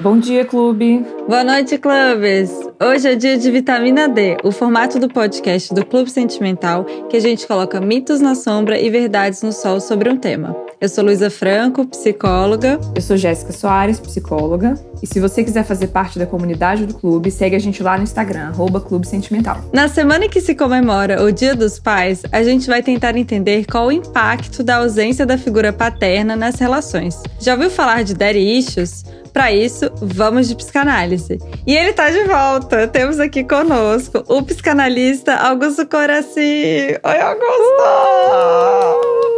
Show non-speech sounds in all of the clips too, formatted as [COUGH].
Bom dia, clube! Boa noite, clubes! Hoje é dia de vitamina D, o formato do podcast do Clube Sentimental, que a gente coloca mitos na sombra e verdades no sol sobre um tema. Eu sou Luísa Franco, psicóloga. Eu sou Jéssica Soares, psicóloga. E se você quiser fazer parte da comunidade do clube, segue a gente lá no Instagram, arroba Clube Sentimental. Na semana em que se comemora o Dia dos Pais, a gente vai tentar entender qual o impacto da ausência da figura paterna nas relações. Já ouviu falar de daddy issues? Para isso, vamos de psicanálise. E ele tá de volta. Temos aqui conosco o psicanalista Augusto Coraci. Oi, Augusto!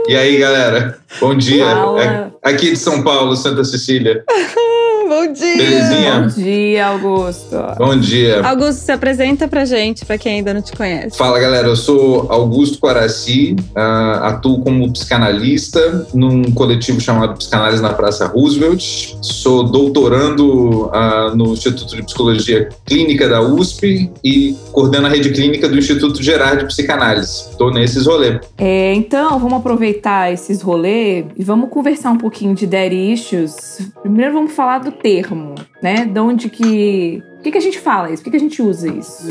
E aí, galera? Bom dia. Fala. Aqui de São Paulo, Santa Cecília. [LAUGHS] Bom dia! Belezinha? Bom dia, Augusto. Bom dia. Augusto, se apresenta pra gente, pra quem ainda não te conhece. Fala, galera. Eu sou Augusto Quaraci, uh, atuo como psicanalista num coletivo chamado Psicanálise na Praça Roosevelt. Sou doutorando uh, no Instituto de Psicologia Clínica da USP e coordeno a rede clínica do Instituto Gerard de Psicanálise. Estou nesses rolês. É, então, vamos aproveitar esses rolês e vamos conversar um pouquinho de daddy issues. Primeiro vamos falar do termo, né? De onde que. Por que, que a gente fala isso? Por que, que a gente usa isso?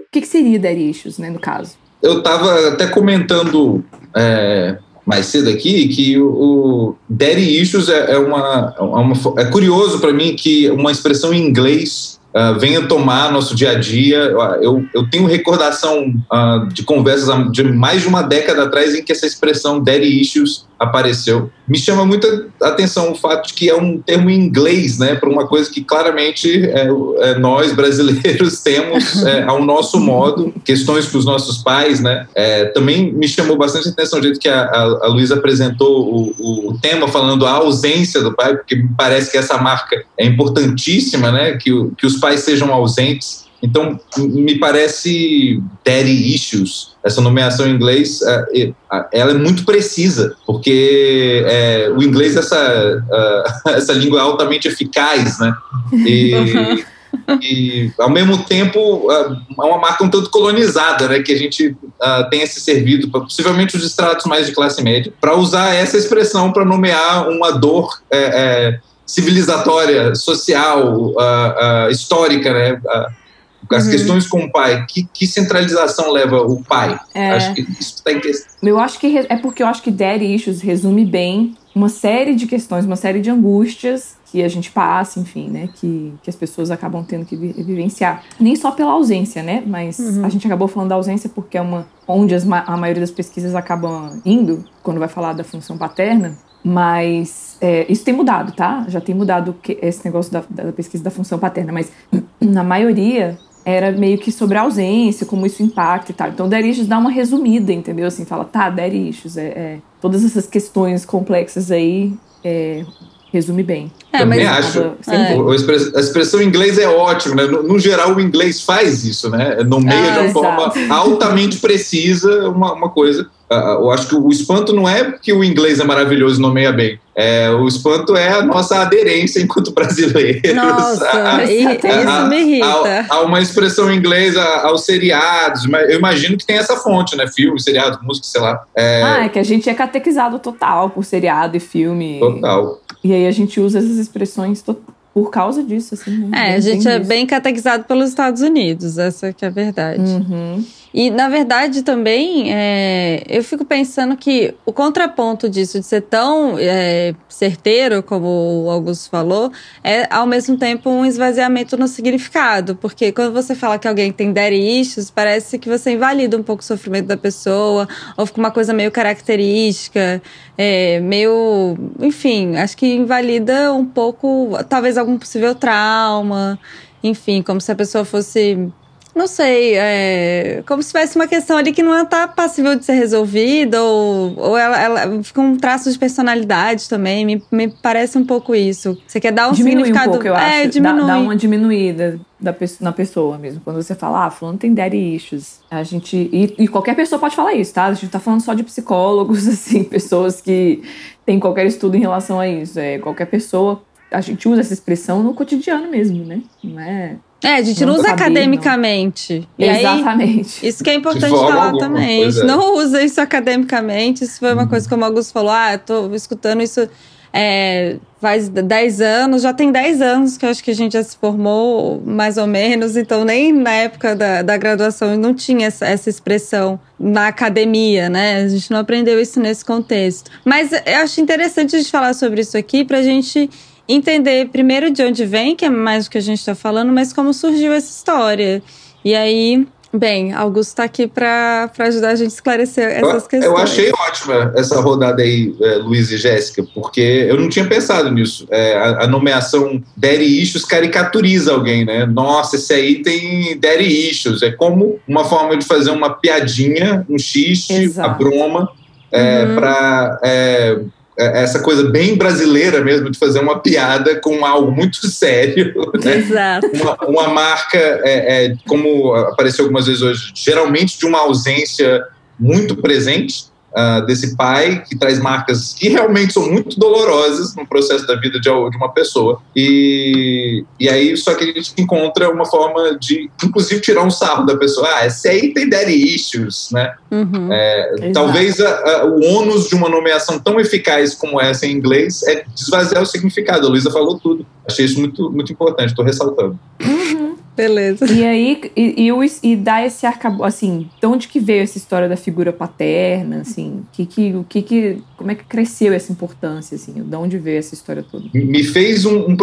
O que, que seria daddy issues, né, no caso? Eu estava até comentando é, mais cedo aqui que o, o issues é, é uma, é, uma, é curioso para mim que uma expressão em inglês uh, venha tomar nosso dia a dia. Eu, eu tenho recordação uh, de conversas de mais de uma década atrás em que essa expressão daddy issues apareceu. Me chama muita atenção o fato de que é um termo em inglês, né, para uma coisa que claramente é, é, nós brasileiros [LAUGHS] temos é, ao nosso modo, questões para os nossos pais, né. É, também me chamou bastante atenção o jeito que a, a, a Luísa apresentou o, o, tema falando a ausência do pai, porque me parece que essa marca é importantíssima, né, que, que os pais sejam ausentes. Então, me parece daddy issues, essa nomeação em inglês, é, ela é muito precisa, porque é, o inglês, essa, [LAUGHS] essa língua é altamente eficaz, né? E, [LAUGHS] e ao mesmo tempo, é uma marca um tanto colonizada, né? Que a gente uh, tenha se servido, possivelmente os estratos mais de classe média, para usar essa expressão para nomear uma dor. É, é, civilizatória, social, uh, uh, histórica, né? As uhum. questões com o pai, que, que, centralização leva o pai? É. Acho que isso está em questão. Eu acho que é porque eu acho que Daddy Issues resume bem uma série de questões, uma série de angústias que a gente passa, enfim, né? Que, que as pessoas acabam tendo que vivenciar. Nem só pela ausência, né? Mas uhum. a gente acabou falando da ausência porque é uma onde as, a maioria das pesquisas acabam indo quando vai falar da função paterna. Mas é, isso tem mudado, tá? Já tem mudado esse negócio da, da pesquisa da função paterna, mas [CLEARS THROAT] na maioria era meio que sobre a ausência, como isso impacta e tal. Então, Derishos dá uma resumida, entendeu? Assim, fala, tá, Derishos, é, é, todas essas questões complexas aí é, resume bem. É, Também acho. É. A expressão em inglês é ótima, né? No, no, geral, o inglês faz isso, né? Nomeia ah, de uma exato. forma altamente precisa uma, uma coisa. Ah, eu acho que o espanto não é que o inglês é maravilhoso e nomeia bem. É, o espanto é a nossa aderência enquanto [LAUGHS] brasileiros. Nossa, a, isso a, me irrita. Há uma expressão em inglês aos seriados, mas eu imagino que tem essa fonte, né? Filme, seriado, música, sei lá. É... Ah, é que a gente é catequizado total por seriado e filme. Total. E aí a gente usa essas expressões por causa disso, assim. Né? É, a gente é bem catequizado pelos Estados Unidos, essa que é a verdade. Uhum. E, na verdade, também, é, eu fico pensando que o contraponto disso, de ser tão é, certeiro, como o Augusto falou, é, ao mesmo tempo, um esvaziamento no significado. Porque quando você fala que alguém tem daddy issues, parece que você invalida um pouco o sofrimento da pessoa, ou fica uma coisa meio característica, é, meio. Enfim, acho que invalida um pouco, talvez, algum possível trauma. Enfim, como se a pessoa fosse não sei, é como se tivesse uma questão ali que não está passível de ser resolvida, ou, ou ela, ela fica um traço de personalidade também. Me, me parece um pouco isso. Você quer dar um diminui significado. Um pouco, eu é, acho. Diminui. Dá, dá uma diminuída da, na pessoa mesmo. Quando você fala, ah, fulano tem daddy issues. A gente. E, e, qualquer pessoa pode falar isso, tá? A gente tá falando só de psicólogos, [LAUGHS] assim, pessoas que têm qualquer estudo em relação a isso. É, qualquer pessoa. A gente usa essa expressão no cotidiano mesmo, né? Não é É, a gente não, não usa academicamente. Não. Exatamente. Aí, isso que é importante falar alguma, também. A gente é. não usa isso academicamente. Isso foi uma uhum. coisa como o Augusto falou: ah, eu tô escutando isso é, faz 10 anos, já tem 10 anos que eu acho que a gente já se formou, mais ou menos, então nem na época da, da graduação não tinha essa, essa expressão na academia, né? A gente não aprendeu isso nesse contexto. Mas eu acho interessante a gente falar sobre isso aqui para a gente entender primeiro de onde vem, que é mais o que a gente está falando, mas como surgiu essa história. E aí, Bem, Augusto está aqui para ajudar a gente a esclarecer essas eu, questões. Eu achei ótima essa rodada aí, é, Luiz e Jéssica, porque eu não tinha pensado nisso. É, a, a, nomeação Daddy Issues caricaturiza alguém, né? Nossa, esse aí tem Daddy Issues. É como uma forma de fazer uma piadinha, um xiste, Exato. a broma, é, uhum. para é, é, essa coisa bem brasileira mesmo de fazer uma piada com algo muito [LAUGHS] sério. Né? Exato. Uma, uma marca, é, é, como apareceu algumas vezes hoje, geralmente de uma ausência muito presente uh, desse pai, que traz marcas que realmente são muito dolorosas no processo da vida de, uma pessoa. E, e aí, só que a gente encontra uma forma de, inclusive, tirar um sarro da pessoa. Ah, esse aí tem daddy issues, né? Uhum. É, talvez a, a, o ônus de uma nomeação tão eficaz como essa em inglês é desvaziar o significado. A Luísa falou tudo. Achei isso muito, muito importante, estou ressaltando. Uhum. [LAUGHS] Beleza. E aí, e, e, e dá esse arcabouço, assim, de onde que veio essa história da figura paterna, assim, que, que, o que que, como é que cresceu essa importância, assim, de onde veio essa história toda? Me fez um, um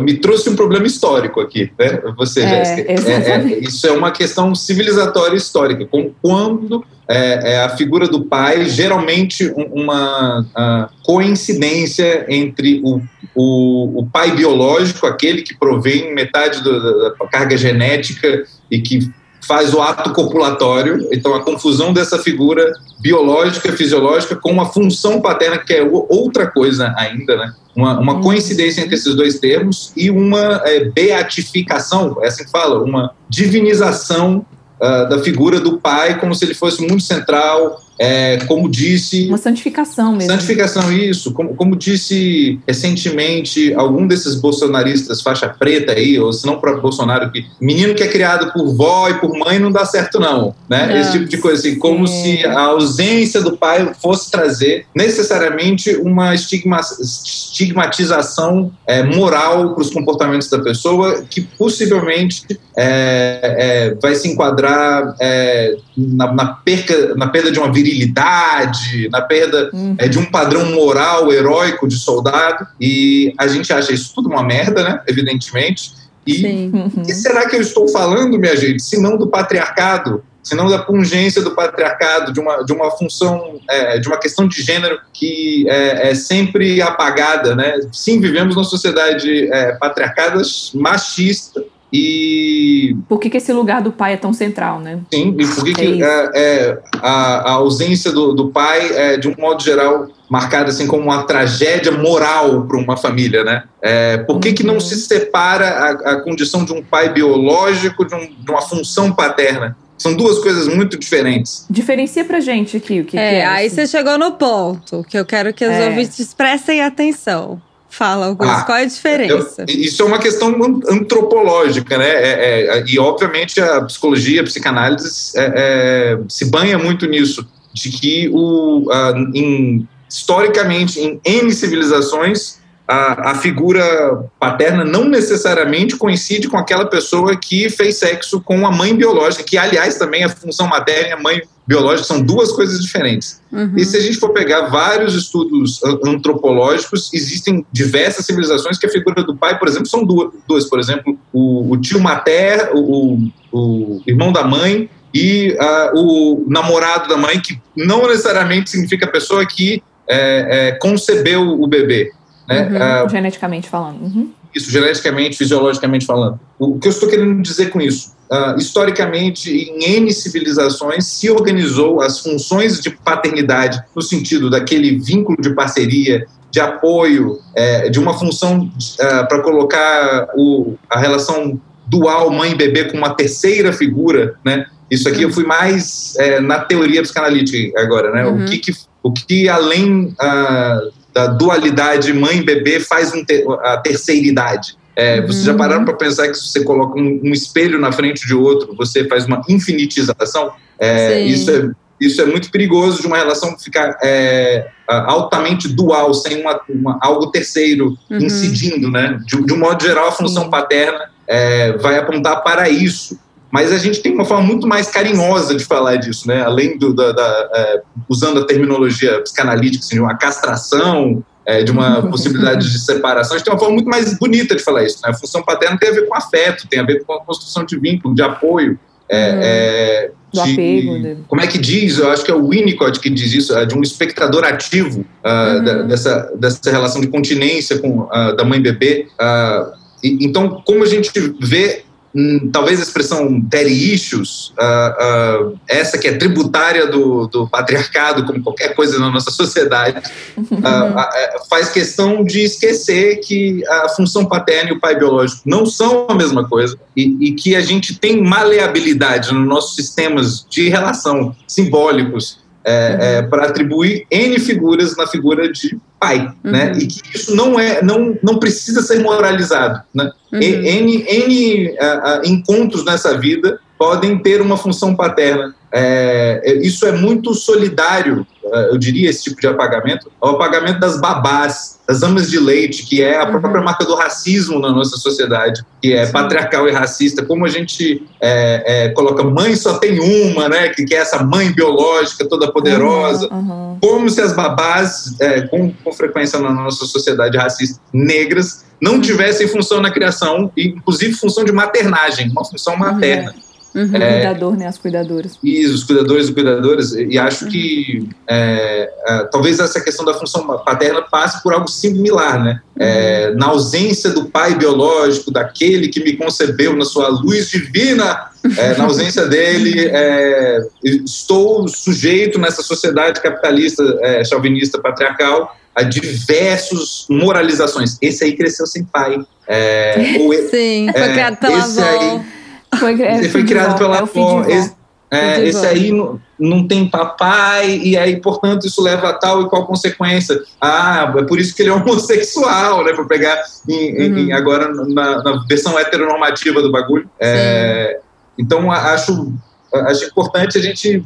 me trouxe um problema histórico aqui, né, você, é, Jéssica. É, é, isso é uma questão civilizatória histórica, como quando é, é, a figura do pai, geralmente uma coincidência entre o, o, o, pai biológico, aquele que provém metade do, da carga genética e que faz o ato copulatório, então a confusão dessa figura biológica, fisiológica, com uma função paterna, que é outra coisa ainda, né? Uma, uma uhum. coincidência entre esses dois termos e uma é, beatificação, é assim que fala, uma divinização uh, da figura do pai como se ele fosse o mundo central, é, como disse. Uma santificação mesmo. Santificação, isso. Como, como disse recentemente algum desses bolsonaristas faixa preta aí, ou se não o próprio Bolsonaro, que menino que é criado por vó e por mãe não dá certo, não. Né? Esse tipo de coisa, assim, como se a ausência do pai fosse trazer necessariamente uma estigma, estigmatização é, moral para os comportamentos da pessoa, que possivelmente é, é vai se enquadrar é, na, na, perca, na perda de uma virilidade, na perda uhum. é, de um padrão moral heróico de soldado. E a gente acha isso tudo uma merda, né? Evidentemente. E uhum. que será que eu estou falando, minha gente, se não do patriarcado? Se não da pungência do patriarcado, de uma, de uma função, é, de uma questão de gênero que é, é, sempre apagada, né? Sim, vivemos numa sociedade é, patriarcada, machista, e. Por que, que esse lugar do pai é tão central, né? Sim, e por que, que é, é a, a, ausência do, do pai é, de um modo geral, marcada assim como uma tragédia moral para uma família, né? É, por que, que não uhum. se separa a, a condição de um pai biológico de, um, de uma função paterna? São duas coisas muito diferentes. Diferencia pra gente aqui o que é. que é aí você chegou no ponto que eu quero que os é. ouvintes prestem atenção. Fala, Augusto, ah, qual é a diferença? Eu, isso é uma questão antropológica, né? É, é, e, obviamente, a psicologia, a psicanálise é, é se banha muito nisso, de que, o, a, em, historicamente, em N civilizações, a, a, figura paterna não necessariamente coincide com aquela pessoa que fez sexo com a mãe biológica, que, aliás, também a função materna e a mãe biológica são duas coisas diferentes. Uhum. E se a gente for pegar vários estudos antropológicos, existem diversas civilizações que a figura do pai, por exemplo, são duas. duas. Por exemplo, o, o tio materno, o, o, irmão da mãe e uh, o namorado da mãe, que não necessariamente significa a pessoa que é, é, concebeu o bebê. Né? Uhum, uh, geneticamente falando. Uhum. Isso, geneticamente, fisiologicamente falando. O que eu estou querendo dizer com isso? Uh, historicamente, em N civilizações, se organizou as funções de paternidade no sentido daquele vínculo de parceria, de apoio, é, de uma função uh, para colocar o, a relação dual mãe-bebê com uma terceira figura, né? Isso aqui eu fui mais é, na teoria psicanalítica agora, né? Uhum. O que, que o que além uh, da dualidade mãe-bebê faz um a terceiridade. É, uhum. Vocês já pararam para pensar que se você coloca um, um, espelho na frente de outro, você faz uma infinitização? É, isso, é, isso é muito perigoso de uma relação ficar é, altamente dual, sem uma, uma algo terceiro uhum. incidindo, né? De, de, um modo geral, a função Sim. paterna é, vai apontar para isso. Mas a gente tem uma forma muito mais carinhosa de falar disso, né? Além do, da, da é, usando a terminologia psicanalítica, assim, de uma castração, é, de uma [LAUGHS] possibilidade de separação, a gente tem uma forma muito mais bonita de falar isso. Né? A função paterna tem a ver com afeto, tem a ver com a construção de vínculo, de apoio. É, uhum. é, de, apego. Né? Como é que diz? Eu acho que é o Winnicott que diz isso, é de um espectador ativo uh, uhum. da, dessa, dessa relação de continência com, uh, da mãe-bebê. Uh, então, como a gente vê Hum, talvez a expressão daddy issues, uh, uh, essa que é tributária do, do, patriarcado, como qualquer coisa na nossa sociedade, uh, [LAUGHS] faz questão de esquecer que a função paterna e o pai biológico não são a mesma coisa e, e que a gente tem maleabilidade nos nossos sistemas de relação simbólicos é, é, para atribuir N figuras na figura de pai, uhum. né? E que isso não é, não, não precisa ser moralizado, né? Uhum. N, N uh, uh, encontros nessa vida podem ter uma função paterna. É, é, isso é muito solidário, é, eu diria, esse tipo de apagamento, o apagamento das babás, das amas de leite, que é a uhum. própria marca do racismo na nossa sociedade, que é Sim. patriarcal e racista. Como a gente é, é, coloca mãe só tem uma, né? Que, que é essa mãe biológica toda poderosa. Uhum, uhum. Como se as babás, é, com, com frequência na nossa sociedade racista, negras, não uhum. tivessem função na criação, inclusive função de maternagem, uma função materna. Uhum. É, cuidador, né? As cuidadoras. Isso, os cuidadores e cuidadoras. E acho uhum. que é, é, talvez essa questão da função paterna passe por algo similar, né? É, uhum. na ausência do pai biológico, daquele que me concebeu na sua luz divina, é, na ausência dele, [LAUGHS] é, estou sujeito nessa sociedade capitalista, chauvinista, patriarcal, a diversos moralizações. Esse aí cresceu sem pai. [LAUGHS] ou, Sim, foi criado pela avó. Aí, foi, é, foi criado pela é avó. Esse, é, esse aí não, não tem papai, e aí, portanto, isso leva a tal e qual consequência. Ah, é por isso que ele é [LAUGHS] homossexual, né? Para pegar em, uhum. em, agora na, na, versão heteronormativa do bagulho. É, então, acho, acho importante a gente.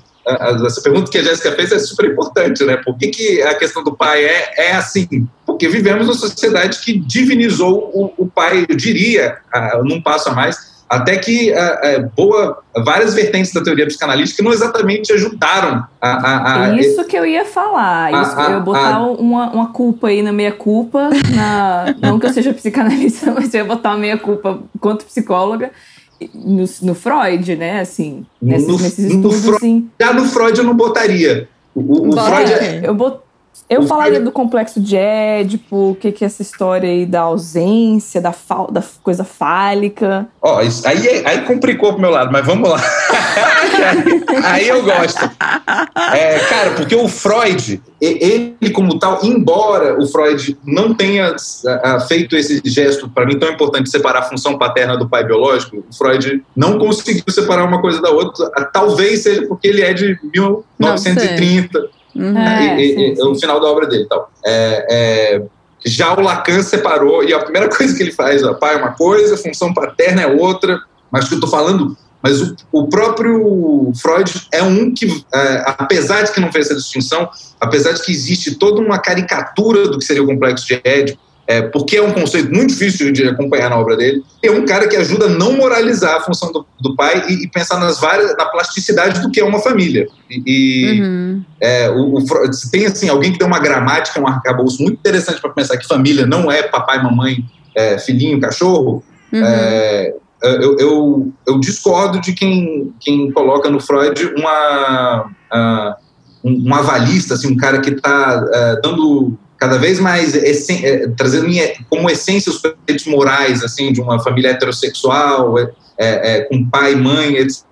Essa pergunta que a Jéssica fez é super importante, né? Por que, que a questão do pai é, é assim? Porque vivemos numa sociedade que divinizou o, o pai, eu diria, num passo a mais, até que é, é, boa, várias vertentes da teoria psicanalítica não exatamente ajudaram a. a, a Isso que eu ia falar. Isso, eu ia botar uma, uma culpa aí na meia culpa, na, não que eu seja psicanalista, [LAUGHS] mas eu ia botar uma meia culpa quanto psicóloga. No, no Freud, né? Assim, nesses, no, nesses estudos, no Freud, Já no Freud eu não botaria. O, o Freud é, eu bot, eu falaria do complexo de Édipo, o que, que é essa história aí da ausência, da, fal, da coisa fálica. Ó, oh, aí, aí complicou pro meu lado, mas vamos lá. [LAUGHS] aí, aí, eu gosto. É, cara, porque o Freud, ele como tal, embora o Freud não tenha feito esse gesto, para mim, tão importante de separar a função paterna do pai biológico, o Freud não conseguiu separar uma coisa da outra, talvez seja porque ele é de 1930. Uhum. É, e, sim, sim. o final da obra dele e tal. É, é, já o Lacan separou, e a primeira [LAUGHS] coisa que ele faz, ó, pai é uma coisa, função paterna é outra, mas que eu estou falando, mas o, o, próprio Freud é um que, é, apesar de que não fez essa distinção, apesar de que existe toda uma caricatura do que seria o complexo de Édipo, é, porque é um conceito muito difícil de acompanhar na obra dele, é um cara que ajuda a não moralizar a função do, do pai e, e, pensar nas várias, na plasticidade do que é uma família. E, e uhum. é, o, o, tem assim, alguém que tem uma gramática, um arcabouço muito interessante para pensar que família não é papai, mamãe, é, filhinho, cachorro. Uhum. É, eu, eu, eu, discordo de quem, quem coloca no Freud uma, uh, um, um avalista, assim, um cara que está uh, é, dando cada vez mais é, trazendo como essência os conceitos morais assim de uma família heterossexual é, é, com pai mãe etc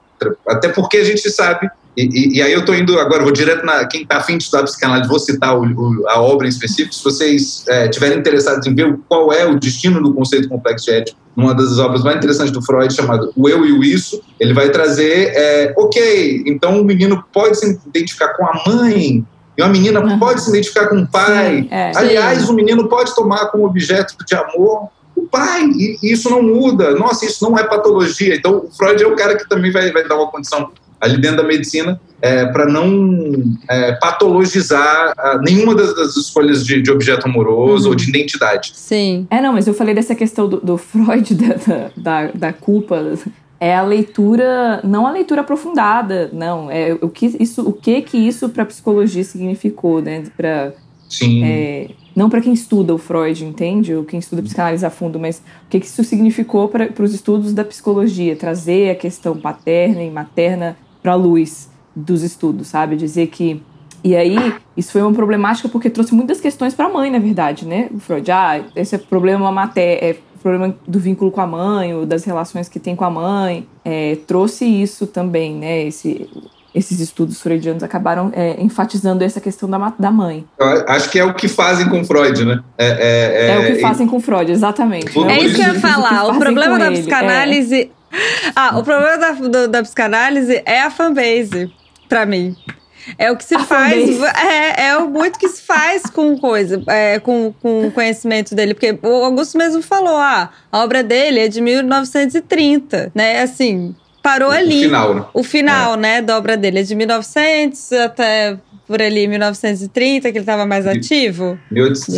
até porque a gente sabe e, e, aí eu estou indo agora vou direto na quem está afim de estudar psicanálise vou citar o, o, a obra em específico. Se vocês é, tiverem interessados em ver qual é o destino do conceito complexo ético numa das obras mais interessantes do Freud chamado o eu e o isso ele vai trazer é, ok então o menino pode se identificar com a mãe e uma menina uhum. pode se identificar com o pai. Sim, é. Aliás, o menino pode tomar como objeto de amor o pai, e, e isso não muda. Nossa, isso não é patologia. Então, o Freud é o cara que também vai, vai dar uma condição ali dentro da medicina é, para não é, patologizar a, nenhuma das, das, escolhas de, de objeto amoroso uhum. ou de identidade. Sim. É, não, mas eu falei dessa questão do, do Freud, [LAUGHS] da, da, da culpa é a leitura, não a leitura aprofundada, não, é o que isso, o que que isso para psicologia significou, né, para. É, não para quem estuda o Freud, entende? Ou quem estuda psicanálise a fundo, mas o que, que isso significou para os estudos da psicologia, trazer a questão paterna e materna para a luz dos estudos, sabe? Dizer que e aí, isso foi uma problemática porque trouxe muitas questões para a mãe, na verdade, né? O Freud, ah, esse é problema mater é problema do vínculo com a mãe, ou das relações que tem com a mãe, é, trouxe isso também, né? Esse, esses estudos freudianos acabaram é, enfatizando essa questão da, da mãe. Eu acho que é o que fazem com Freud, né? É, é, é, é o que fazem com Freud, exatamente. É isso que eu ia falar. O problema da psicanálise. Ah, o problema da, do, da psicanálise é a fanbase, para mim. É o que se a faz. [LAUGHS] É, é o muito que se faz com coisa, é, com, com o conhecimento dele. Porque o Augusto mesmo falou: ah, a obra dele é de 1930, né? Assim, parou o ali. O final, né? O final, é. né, da obra dele é de 1900 até por ali 1930, que ele estava mais ativo.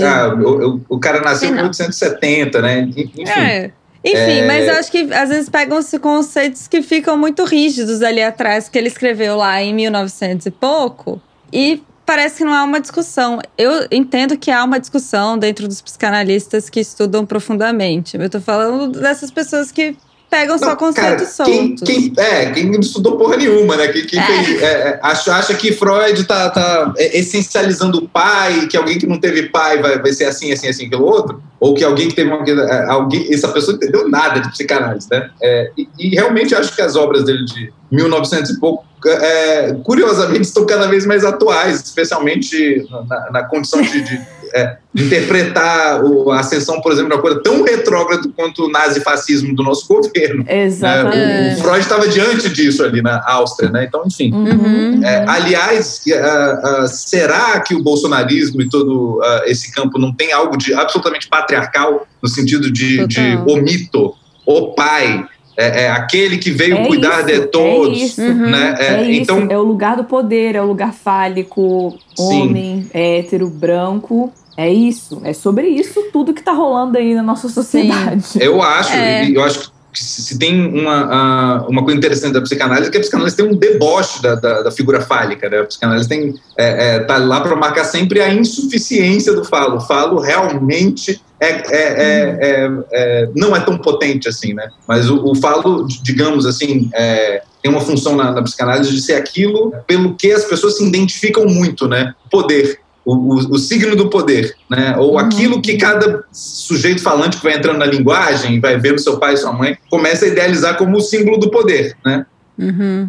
ah, o, o, cara nasceu em 1870, né? Enfim. É. Enfim, é... mas eu acho que às vezes pegam-se conceitos que ficam muito rígidos ali atrás, que ele escreveu lá em 1900 e pouco, e parece que não há uma discussão. Eu entendo que há uma discussão dentro dos psicanalistas que estudam profundamente. Eu tô falando dessas pessoas que pegam não, só conceitos soltos. Quem, é, quem não estudou porra nenhuma, né? Quem, quem é. Fez, é, é, acha, acha que Freud tá, tá essencializando o pai, que alguém que não teve pai vai, vai ser assim, assim, assim, aquilo outro, ou que alguém que teve uma. É, alguém, essa pessoa não entendeu nada de psicanálise, né? É, e, e, realmente acho que as obras dele de 1900 e pouco, é, curiosamente, estão cada vez mais atuais, especialmente na, na condição de, de é, de interpretar o, a ascensão, por exemplo, de uma coisa tão retrógrada quanto o nazifascismo do nosso governo. Exatamente. Né? O, o, Freud estava diante disso ali na Áustria, né? Então, enfim. Uhum. É, aliás, uh, uh, será que o bolsonarismo e todo uh, esse campo não tem algo de absolutamente patriarcal, no sentido de, de o mito, o pai, é, é, aquele que veio é cuidar isso, de é todos. É isso, né? é, é então, isso. é o lugar do poder, é o lugar fálico, homem, sim. hétero, branco. É isso, é sobre isso tudo que tá rolando aí na nossa sociedade. Sim. Eu acho, é. eu acho que se tem uma, uma coisa interessante da psicanálise que a psicanálise tem um deboche da, da, da figura fálica, né? A psicanálise tem, é, é, tá lá para marcar sempre a insuficiência do falo. O falo realmente é, é, é, é, é, não é tão potente assim, né? Mas o, o falo, digamos assim, é, tem uma função na, na, psicanálise de ser aquilo pelo que as pessoas se identificam muito, né? Poder. O, o, o signo do poder, né? Ou uhum. aquilo que cada sujeito falante que vai entrando na linguagem, vai vendo seu pai e sua mãe, começa a idealizar como o símbolo do poder, né? Uhum.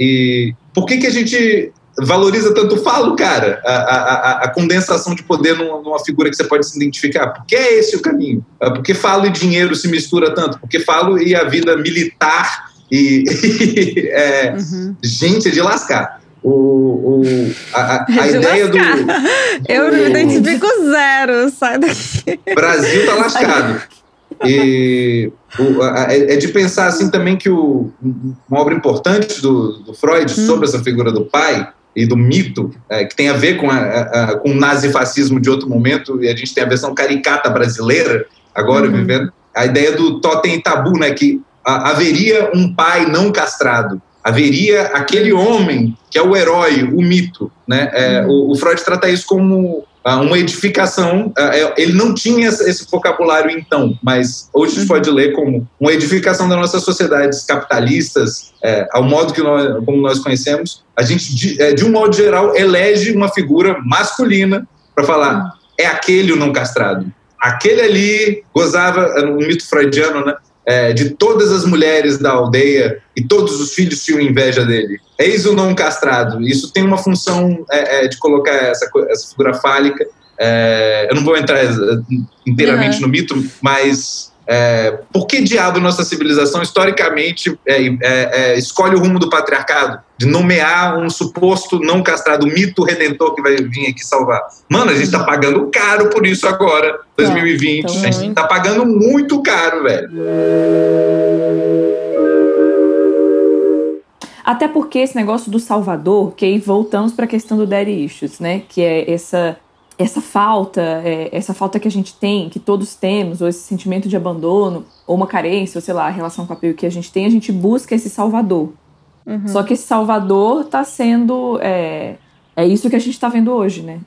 e por que que a gente valoriza tanto o falo, cara, a, a, a, condensação de poder numa, numa, figura que você pode se identificar. Por que é esse o caminho? Ah, por que falo e dinheiro se mistura tanto? Por que falo e a vida militar e, [LAUGHS] e é, uhum. gente de lascar. O, o, a, a [LAUGHS] ideia do, do, Eu me identifico zero, sai daqui. Brasil tá lascado. E o, a, é, é de pensar assim também que o, uma obra importante do, do Freud hum. sobre essa figura do pai e do mito, é, que tem a ver com, a, a, com o nazifascismo de outro momento, e a gente tem a versão caricata brasileira, agora uhum. vivendo, a ideia do totem e tabu, né, que haveria um pai não castrado, haveria aquele homem que é o herói, o mito. Né? É, uhum. o, o Freud trata isso como ah, uma edificação. Ah, é, ele não tinha esse vocabulário então, mas hoje a gente uhum. pode ler como uma edificação das nossas sociedades capitalistas, é, ao modo que nós, como nós conhecemos. A gente, de, é, de um modo geral, elege uma figura masculina para falar uhum. é aquele o não castrado. Aquele ali gozava, no mito freudiano, né? É, de todas as mulheres da aldeia e todos os filhos tinham inveja dele. Eis o não castrado. Isso tem uma função é, é, de colocar essa, essa figura fálica. É, eu não vou entrar inteiramente uhum. no mito, mas é, por que diabo nossa civilização historicamente é, escolhe o rumo do patriarcado? De nomear um suposto não castrado, mito redentor que vai vir aqui salvar. Mano, a gente tá pagando caro por isso agora, 2020. É, a gente tá pagando muito caro, velho. Até porque esse negócio do Salvador, que aí voltamos para a questão do Daddy Issues, né? Que é essa essa falta, é, essa falta que a gente tem, que todos temos, ou esse sentimento de abandono, ou uma carência, ou sei lá, a relação com a apego que a gente tem, a gente busca esse salvador. Uhum. Só que esse salvador está sendo. É, é isso que a gente está vendo hoje, né?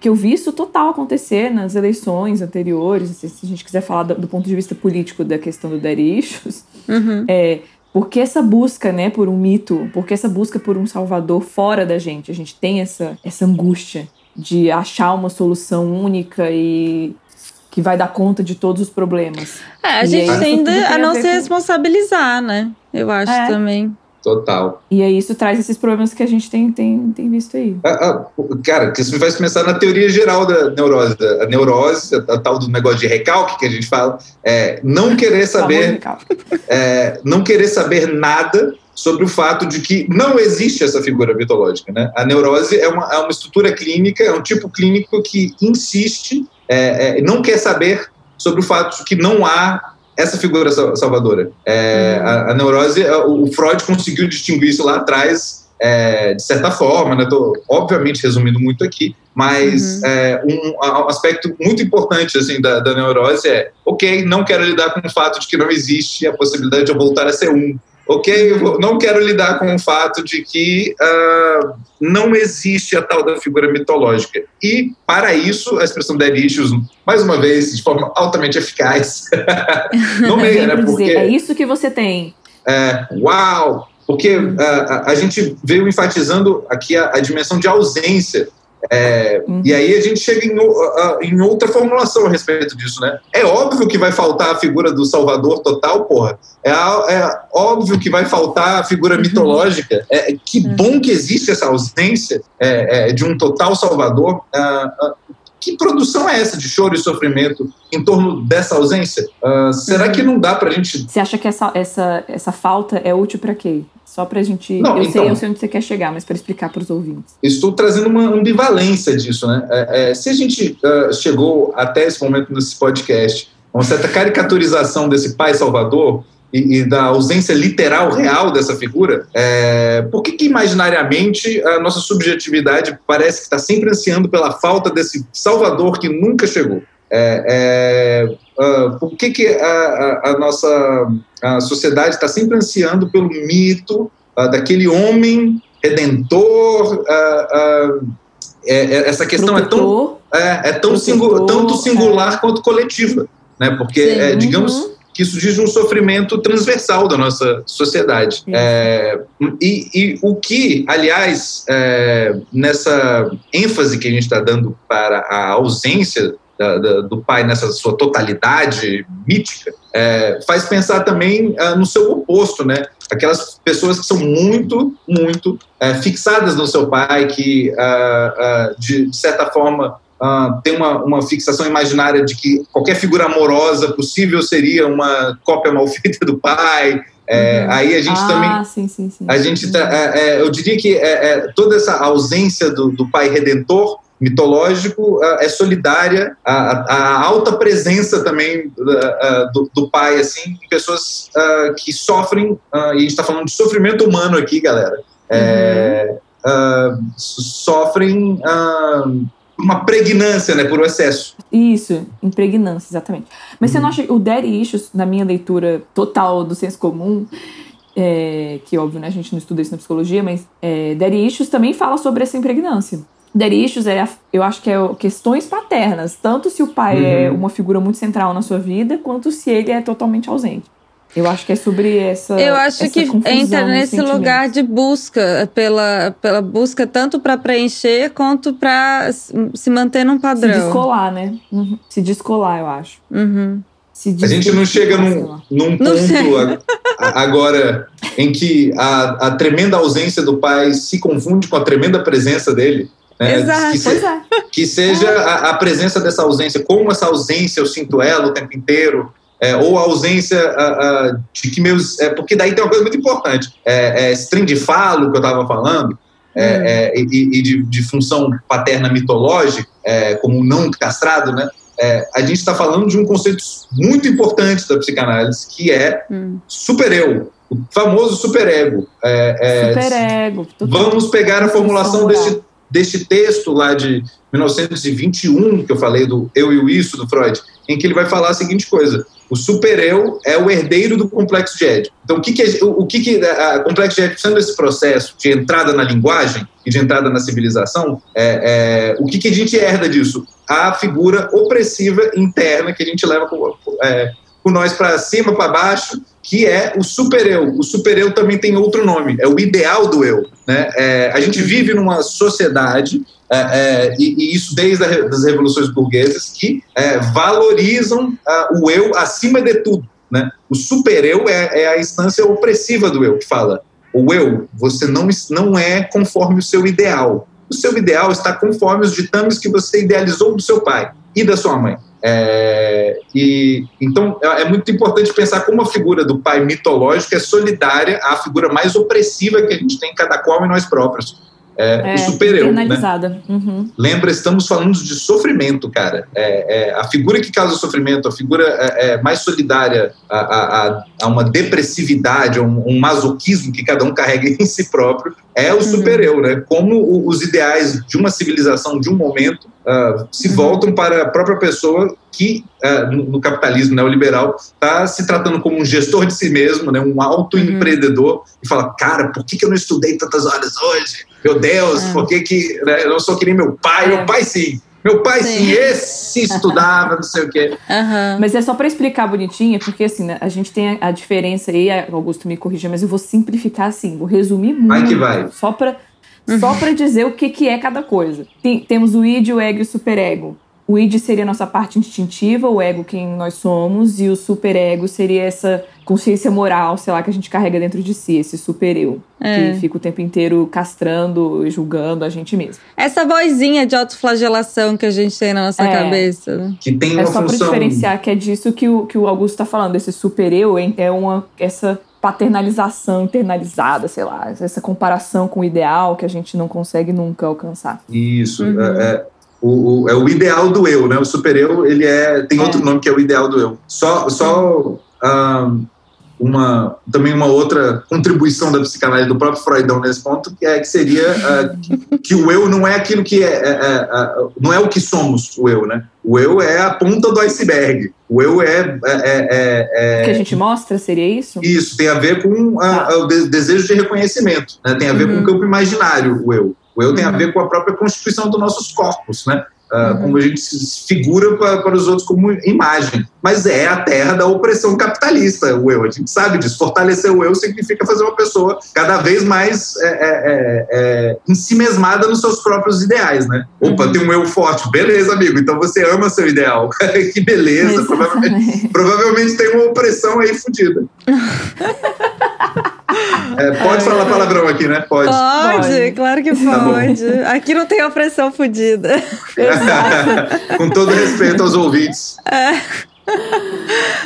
Que eu vi isso total acontecer nas eleições anteriores, se a gente quiser falar do, do ponto de vista político da questão do Issues, uhum. é, porque essa busca, né, por um mito, porque essa busca por um salvador fora da gente, a gente tem essa, essa angústia de achar uma solução única e que vai dar conta de todos os problemas. É, a gente tende a não se responsabilizar, né? Eu acho é. também. Total. E aí isso traz esses problemas que a gente tem, tem, tem visto aí. Ah, ah, cara, que isso me faz pensar na teoria geral da neurose. A neurose, a, a, tal do negócio de recalque que a gente fala, é não [LAUGHS] querer saber. é, não querer saber nada sobre o fato de que não existe essa figura mitológica. Né? A neurose é uma, é uma estrutura clínica, é um tipo clínico que insiste, é, é, não quer saber sobre o fato de que não há essa figura salvadora. É, uhum. a, a, neurose, é, o Freud conseguiu distinguir isso lá atrás, é, de certa forma, né? Tô, obviamente resumindo muito aqui, mas uhum. é, um, um, aspecto muito importante assim da, da, neurose é, ok, não quero lidar com o fato de que não existe a possibilidade de eu voltar a ser um ok, não quero lidar com o fato de que uh, não existe a tal da figura mitológica. E, para isso, a expressão dead issues, mais uma vez, de forma altamente eficaz, [LAUGHS] [LAUGHS] nomeia, né? Porque, dizer, é isso que você tem. É, uau! Porque uh, a, a, gente veio enfatizando aqui a, a dimensão de ausência é, uhum. E aí a gente chega em, em, outra formulação a respeito disso, né? É óbvio que vai faltar a figura do Salvador total, porra. É, é óbvio que vai faltar a figura uhum. mitológica. É, que uhum. bom que existe essa ausência é, é, de um total Salvador. Ah, ah, que produção é essa de choro e sofrimento em torno dessa ausência? Uh, será uhum. que não dá pra gente. Você acha que essa, essa, essa falta é útil para quê? Só para a gente. Não, eu, então, sei, eu sei onde você quer chegar, mas para explicar para os ouvintes. Estou trazendo uma ambivalência disso, né? É, é, se a gente uh, chegou até esse momento nesse podcast, uma certa caricaturização desse pai salvador e, e da ausência literal, real dessa figura, é, por que, que imaginariamente a nossa subjetividade parece que está sempre ansiando pela falta desse salvador que nunca chegou? É, é, por que, que a, a, a nossa a sociedade está sempre ansiando pelo mito uh, daquele homem redentor? Uh, é, essa questão é tão, é, é tão singu, tanto singular é. quanto coletiva, né? porque, é, digamos, uhum. que isso diz um sofrimento transversal da nossa sociedade. É, e, e, o que, aliás, é, nessa ênfase que a gente está dando para a ausência da, da, do pai nessa sua totalidade mítica, é, faz pensar também uh, no seu oposto, né? Aquelas pessoas que são muito, muito uh, fixadas no seu pai, que uh, de, de, certa forma tem uma, uma fixação imaginária de que qualquer figura amorosa possível seria uma cópia mal feita do pai. É, uhum. Aí a gente ah, também. Sim, sim, sim. A gente tá, é, é, eu diria que é, toda essa ausência do, do pai redentor mitológico é solidária a, alta presença também do, do, pai assim pessoas que sofrem e a gente está falando de sofrimento humano aqui galera é, uhum. sofrem uma pregnância, né, por um excesso. Isso, impregnância, exatamente. Mas uhum. você não acha que o daddy issues, na minha leitura total do senso comum, é, que óbvio, né, a gente não estuda isso na psicologia, mas é, daddy issues também fala sobre essa impregnância. Daddy issues é, eu acho que é questões paternas, tanto se o pai é uhum. é uma figura muito central na sua vida, quanto se ele é totalmente ausente. Eu acho que é sobre essa. Eu acho essa que entra nesse lugar de busca, pela, pela busca tanto para preencher quanto para se manter num padrão. Se descolar, né? Uhum. Se descolar, eu acho. Uhum. a gente não chega num, num ponto agora em que a, a tremenda ausência do pai se confunde com a tremenda presença dele. Né? Exato. Que, se, é. que seja a, a, presença dessa ausência, como essa ausência eu sinto ela o tempo inteiro, é, ou a ausência uh, uh, de que meus. É, porque daí tem uma coisa muito importante. É, é, esse trem de falo que eu estava falando, é, hum. é, e, e de, de, função paterna mitológica, é, como não castrado, né? É, a gente está falando de um conceito muito importante da psicanálise, que é hum. supereu, o famoso superego. É, superego. Vamos pegar a formulação deste, deste texto lá de 1921, que eu falei do Eu e o Isso, do Freud, em que ele vai falar a seguinte coisa: o super-eu é o herdeiro do complexo de Édipo. Então, o que, que, é, o, que, que a complexo de Édipo, sendo esse processo de entrada na linguagem e de entrada na civilização, é, é, o que, que a gente herda disso? A figura opressiva interna que a gente leva com, é, com nós para cima, para baixo, que é o super-eu. O super-eu também tem outro nome, é o ideal do eu. Né? É, a gente vive numa sociedade é, é, e, e, isso desde as revoluções burguesas, que é, valorizam o eu acima de tudo. Né? O super-eu é, é, a instância opressiva do eu, que fala: o eu, você não, não é conforme o seu ideal. O seu ideal está conforme os ditames que você idealizou do seu pai e da sua mãe. É, e então é, é muito importante pensar como a figura do pai mitológico é solidária à figura mais opressiva que a gente tem em cada qual em nós próprios é, é, o super-eu. Né? Uhum. Lembra, estamos falando de sofrimento, cara. É, é, a figura que causa sofrimento, a figura é, é, mais solidária a, a, a, uma depressividade, a um, um, masoquismo que cada um carrega em si próprio, é o uhum. super-eu, né? Como os ideais de uma civilização, de um momento, uh, se uhum. voltam para a própria pessoa que, uh, no, no, capitalismo neoliberal, está se tratando como um gestor de si mesmo, né? um autoempreendedor, uhum. e fala, cara, por que, que eu não estudei tantas horas hoje? Meu Deus, é. por que, que né, eu não sou que nem meu pai? É. Meu pai sim. Meu pai, sim, sim esse estudava, não sei o quê. Uhum. Mas é só para explicar bonitinho, porque assim, né, a gente tem a, diferença aí, Augusto me corrija, mas eu vou simplificar assim, vou resumir muito. Vai que vai. Só para só para dizer o que, que é cada coisa. Tem, temos o id, o ego e o superego. O id seria a nossa parte instintiva, o ego quem nós somos, e o superego seria essa consciência moral, sei lá, que a gente carrega dentro de si, esse super eu, é. que fica o tempo inteiro castrando e julgando a gente mesmo. Essa vozinha de autoflagelação que a gente tem na nossa é. cabeça. Né? Que tem uma é só função... pra diferenciar que é disso que o, que o Augusto tá falando, esse super eu é uma essa paternalização internalizada, sei lá, essa comparação com o ideal que a gente não consegue nunca alcançar. Isso, uhum. é, é o, o, é o ideal do eu, né? O super eu, ele é tem é. outro nome que é o ideal do eu. Só, só um, uma também uma outra contribuição da psicanálise do próprio Freudão nesse ponto que é que seria uh, que, o eu não é aquilo que é, é, é, é, não é o que somos o eu, né? O eu é a ponta do iceberg. O eu é, é, é, é que a gente mostra seria isso? Isso tem a ver com a, tá. o desejo de reconhecimento, né? tem a ver uhum. com o campo imaginário. O eu, o eu tem a uhum. ver com a própria constituição dos nossos corpos, né? Uh, como a gente se figura para, para os outros como imagem. Mas é a terra da opressão capitalista, o eu. A gente sabe disso. Fortalecer o eu significa fazer uma pessoa cada vez mais é, é, é, é ensimesmada nos seus próprios ideais, né? Opa, uhum. tem um eu forte. Beleza, amigo. Então você ama seu ideal. [LAUGHS] que beleza. Provavelmente, provavelmente tem uma opressão aí fodida. [LAUGHS] É, pode falar palavrão aqui, né? Pode. Pode, pode. claro que tá pode. Tá aqui não tem opressão fodida. [LAUGHS] Com todo respeito aos ouvintes. É.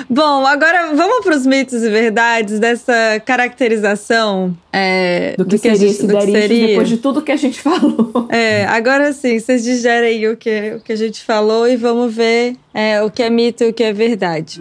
Bom, agora vamos para os mitos e verdades dessa caracterização é, do que, do que seria esse do que seria. depois de tudo que a gente falou. É, agora sim, vocês digerem o que, o que a gente falou e vamos ver é, o que é mito e o que é verdade.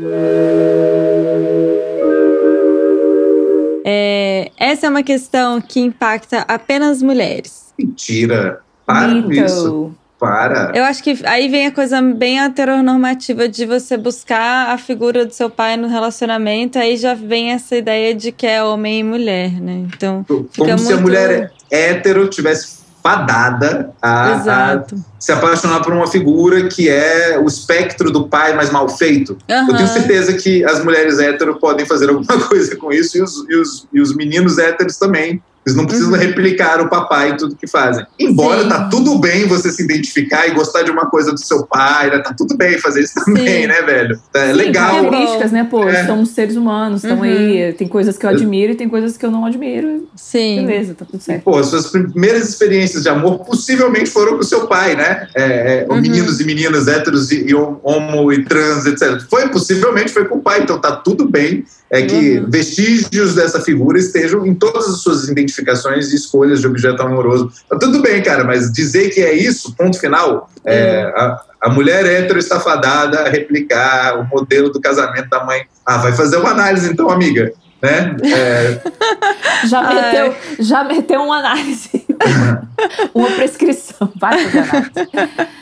É, essa é uma questão que impacta apenas mulheres. Mentira. Para com isso. Para. Eu acho que aí vem a coisa bem heteronormativa de você buscar a figura do seu pai no relacionamento, aí já vem essa ideia de que é homem e mulher, né? Então. Como se muito... a mulher hétero tivesse fadada a, a, se apaixonar por uma figura que é o espectro do pai mais mal feito. Uhum. Eu tenho certeza que as mulheres héteros podem fazer alguma [LAUGHS] coisa com isso e os, e os, e os meninos héteros também Eles não precisam uhum. replicar o papai e tudo que fazem. Embora Sim. tá tudo bem você se identificar e gostar de uma coisa do seu pai, né? Tá tudo bem fazer isso também, Sim. né, velho? É Sim, legal. características, né, pô? É. Somos seres humanos, estão uhum. aí. Tem coisas que eu admiro e tem coisas que eu não admiro. Sim. Beleza, tá tudo certo. E, pô, as suas primeiras experiências de amor possivelmente foram com o seu pai, né? É, é, uhum. Meninos e meninas héteros e, e homo e trans, etc. Foi, possivelmente foi com o pai, então tá tudo bem é que uhum. vestígios dessa figura estejam em todas as suas identificações e escolhas de objeto amoroso. Tá tudo bem, cara, mas dizer que é isso, ponto final, é, uhum. a, a, mulher hétero está fadada a replicar o modelo do casamento da mãe. Ah, vai fazer uma análise então, amiga. Né? É... [LAUGHS] já, meteu, já meteu uma análise. [LAUGHS] uma prescrição. Vai fazer análise.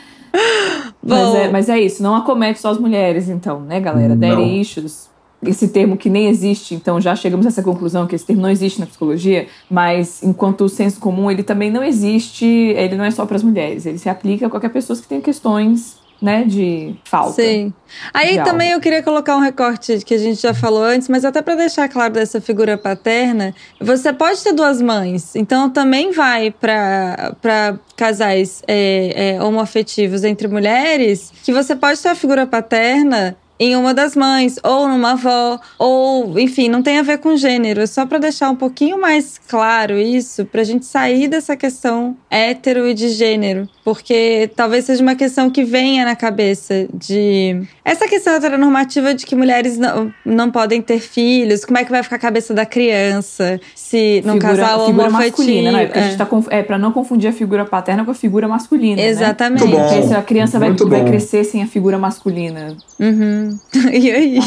Mas é, mas é, isso, não acomete só as mulheres, então, né, galera? Issues esse termo que nem existe, então já chegamos a essa conclusão que esse termo não existe na psicologia, mas enquanto o senso comum ele também não existe, ele não é só para as mulheres, ele se aplica a qualquer pessoa que tenha questões né, de falta. Sim. Aí também eu queria colocar um recorte que a gente já falou antes, mas até para deixar claro dessa figura paterna, você pode ter duas mães, então também vai para casais é, é, homoafetivos entre mulheres, que você pode ter a figura paterna em uma das mães, ou numa avó, ou, enfim, não tem a ver com gênero. É só para deixar um pouquinho mais claro isso, para a gente sair dessa questão hétero e de gênero. Porque talvez seja uma questão que venha na cabeça de. Essa questão heteronormativa de que mulheres não, não podem ter filhos, como é que vai ficar a cabeça da criança se não figura, casal figura masculina, né? Porque é. a gente tá é para não confundir a figura paterna com a figura masculina. Né? Exatamente. Né? Porque a criança vai, vai crescer sem a figura masculina. Uhum. [LAUGHS] e aí?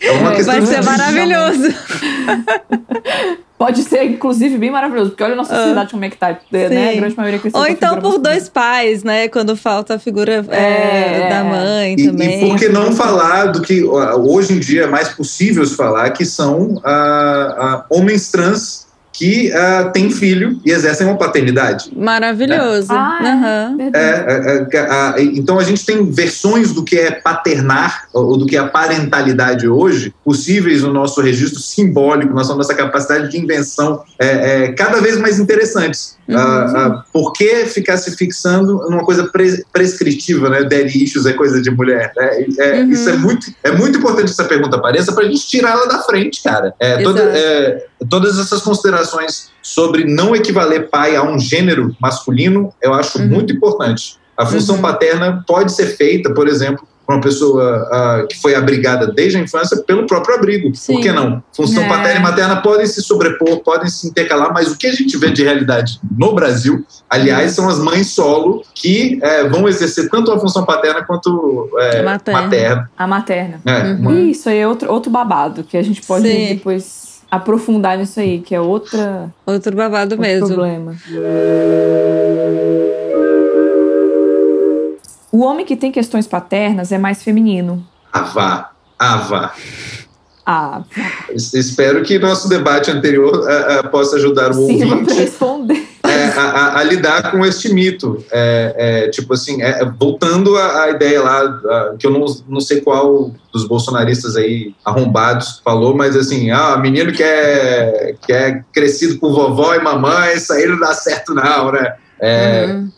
É uma é, Vai ser maravilhoso. [LAUGHS] Pode ser, inclusive, bem maravilhoso, porque olha a nossa sociedade ah, como é que tá, né? A grande maioria que Ou então por masculina. dois pais, né? Quando falta a figura é, é, da mãe e, também. E por que não falar do que hoje em dia é mais possível se falar, que são ah, ah, homens trans que uh, têm filho e exercem uma paternidade. Maravilhoso. Né? Ah, uhum. é, é, é, então a gente tem versões do que é paternar ou do que é a parentalidade hoje possíveis no nosso registro simbólico, nossa nossa capacidade de invenção é, é cada vez mais interessantes. Uhum. Uh, uh, por que ficar se fixando numa coisa pre prescritiva, né? Daddy issues é coisa de mulher. Né? É, uhum. Isso é muito, é muito importante essa pergunta apareça para a gente tirar ela da frente, cara. É, toda, é, todas essas considerações sobre não equivaler pai a um gênero masculino, eu acho uhum. muito importante. A função uhum. paterna pode ser feita, por exemplo, uma pessoa uh, que foi abrigada desde a infância pelo próprio abrigo. Sim. Por que não? Função é. paterna e materna podem se sobrepor, podem se intercalar, mas o que a gente vê de realidade no Brasil, aliás, são as mães solo que é, vão exercer tanto a função paterna quanto é, materna. materna. A materna. É, uhum. Isso aí é outro, outro babado que a gente pode depois aprofundar nisso aí, que é outra outro babado outro mesmo. problema. O homem que tem questões paternas é mais feminino. Vá. Ah, vá. Ah, Espero que nosso debate anterior uh, uh, possa ajudar o Sim, ouvinte responder. É, a, a, a, lidar com este mito. É, é, tipo assim, é, voltando à, ideia lá, que eu não, não sei qual dos bolsonaristas aí arrombados falou, mas assim, ah, menino que é, que é crescido com vovó e mamãe, isso aí não dá certo não, né? É, uhum.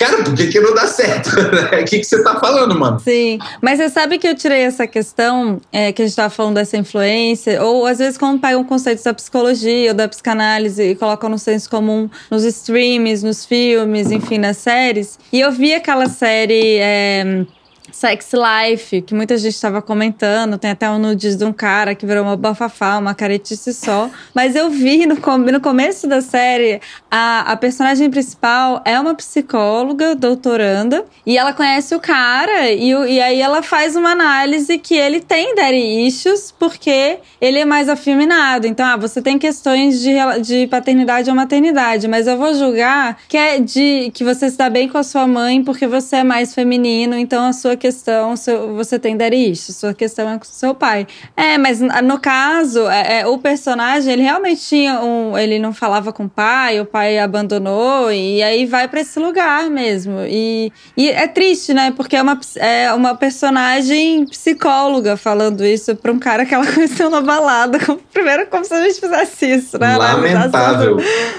Cara, por que, que não dá certo? [LAUGHS] O que, que você tá falando, mano? Sim, mas você sabe que eu tirei essa questão, é, que a gente tava falando dessa influência, ou às vezes quando pegam conceitos da psicologia ou da psicanálise e colocam no senso comum nos streams, nos filmes, enfim, nas séries. E eu vi aquela série. É, Sex Life, que muita gente estava comentando, tem até um nudes de um cara que virou uma bafafá, uma caretice só. [LAUGHS] Mas eu vi no, no começo da série, a, a personagem principal é uma psicóloga, doutoranda, e ela conhece o cara, e, e aí ela faz uma análise que ele tem daddy issues, porque ele é mais afeminado. Então, ah, você tem questões de, de paternidade ou maternidade, mas eu vou julgar que é de que você se dá bem com a sua mãe porque você é mais feminino, então a sua questão, você tem issues, sua questão é com seu pai. É, mas no caso, é, é, o personagem, ele realmente tinha um. Ele não falava com o pai, o pai abandonou, e aí vai para esse lugar mesmo. E, e é triste, né? Porque é uma, é uma personagem psicóloga falando isso pra um cara que ela [LAUGHS] conheceu na balada. Primeiro, como se a gente fizesse isso, né? Lamentável.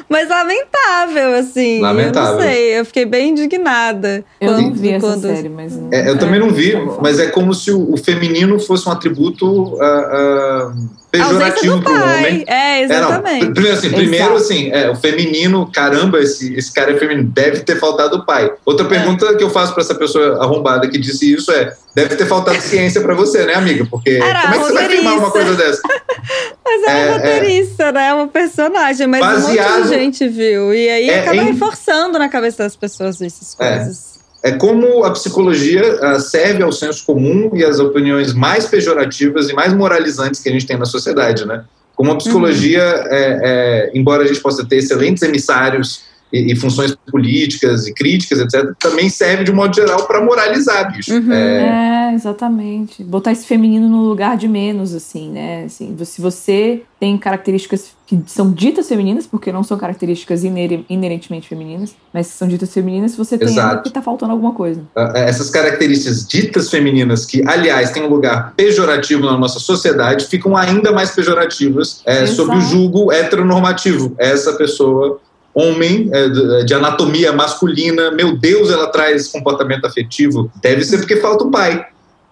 Mas lamentável, assim. Lamentável. Eu não sei, eu fiquei bem indignada. Eu quando, não vi essa quando... série, mas. Não... É, eu também não vi, mas é como se o, o feminino fosse um atributo. Uh, uh pejorativo para o homem. É, exatamente. É, não, primeiro, assim, primeiro, assim é, o feminino, caramba, esse, esse cara é feminino, deve ter faltado o pai. Outra é. pergunta é. que eu faço para essa pessoa arrombada que disse isso é: deve ter faltado ciência para você, né, amiga? Porque era como é que você vai filmar uma coisa dessa? [LAUGHS] Mas é, é roteirista, é, né? É uma personagem, mas baseado, um monte de gente viu. E aí acaba reforçando na cabeça das pessoas essas coisas é como a psicologia uh, serve ao senso comum e às opiniões mais pejorativas e mais moralizantes que a gente tem na sociedade, né? Como a psicologia, uhum. é, é, embora a gente possa ter excelentes emissários e, e, funções políticas e críticas, etc., também serve, de um modo geral, para moralizar, bicho. Uhum. É... é... exatamente. Botar esse feminino no lugar de menos, assim, né? Assim, se você tem características que são ditas femininas, porque não são características iner inerentemente femininas, mas são ditas femininas, você tem que está faltando alguma coisa. Ah, é, essas características ditas femininas, que, aliás, têm um lugar pejorativo na nossa sociedade, ficam ainda mais pejorativas é, sob o julgo heteronormativo. Essa pessoa homem, é, de anatomia masculina, meu Deus, ela traz comportamento afetivo. Deve ser porque falta o pai.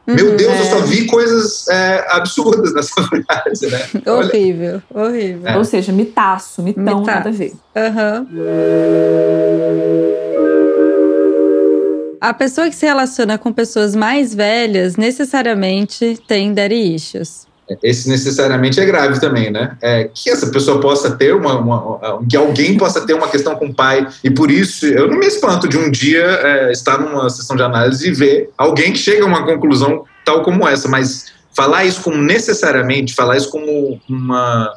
Uhum, meu Deus, é. eu só é. vi coisas é, absurdas nessa frase, [LAUGHS] né? horrível, horrível. É. Ou seja, mitaço, mitão, mitaço. nada a ver. Uhum. A pessoa que se relaciona com pessoas mais velhas necessariamente tem daddy issues esse necessariamente é grave também, né? É, que essa pessoa possa ter uma, uma, que alguém possa ter uma questão com o pai e por isso eu não me espanto de um dia é, estar numa sessão de análise e ver alguém que chega a uma conclusão tal como essa, mas falar isso como necessariamente, falar isso como uma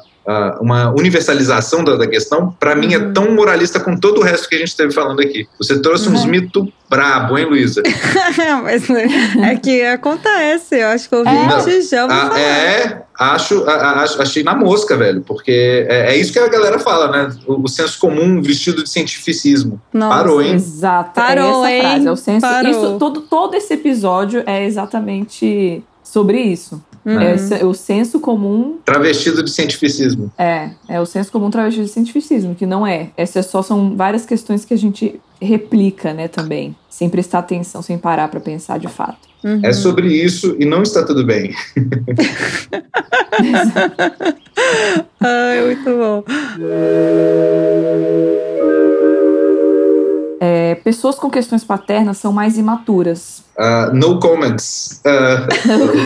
uma universalização da, da questão, para mim é uhum. tão moralista com todo o resto que a gente esteve falando aqui. Você trouxe uhum. uns mitos brabo, hein, Luísa? [LAUGHS] Mas é que acontece, eu acho que eu vi é, já ah, É, acho, acho, achei na mosca, velho, porque é, é, isso que a galera fala, né? O, o senso comum vestido de cientificismo. Nossa, Parou, hein? Exato, Parou, é essa hein? frase, é o senso... Parou. Isso, todo, todo esse episódio é exatamente sobre isso. Uhum. É o senso comum. Travestido de cientificismo. É, é o senso comum travestido de cientificismo, que não é. Essas só são várias questões que a gente replica, né, também, sem prestar atenção, sem parar para pensar de fato. Uhum. É sobre isso e não está tudo bem. [LAUGHS] [LAUGHS] Ai, muito bom. [LAUGHS] É, pessoas com questões paternas são mais imaturas. Uh, no comments. Uh,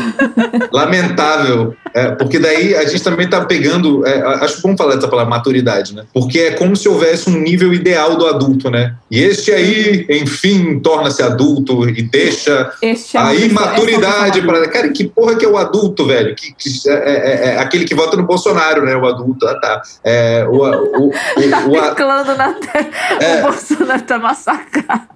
[LAUGHS] lamentável. É, porque daí a gente também está pegando. É, acho bom falar dessa palavra maturidade, né? Porque é como se houvesse um nível ideal do adulto, né? E este aí, enfim, torna-se adulto e deixa este a imaturidade para. Cara, que porra que é o adulto, velho? Que, que é, é, é, é aquele que vota no Bolsonaro, né? O adulto. Ah, tá. É, o, o, o, [LAUGHS] tá o, na terra. O Bolsonaro tá massacrado.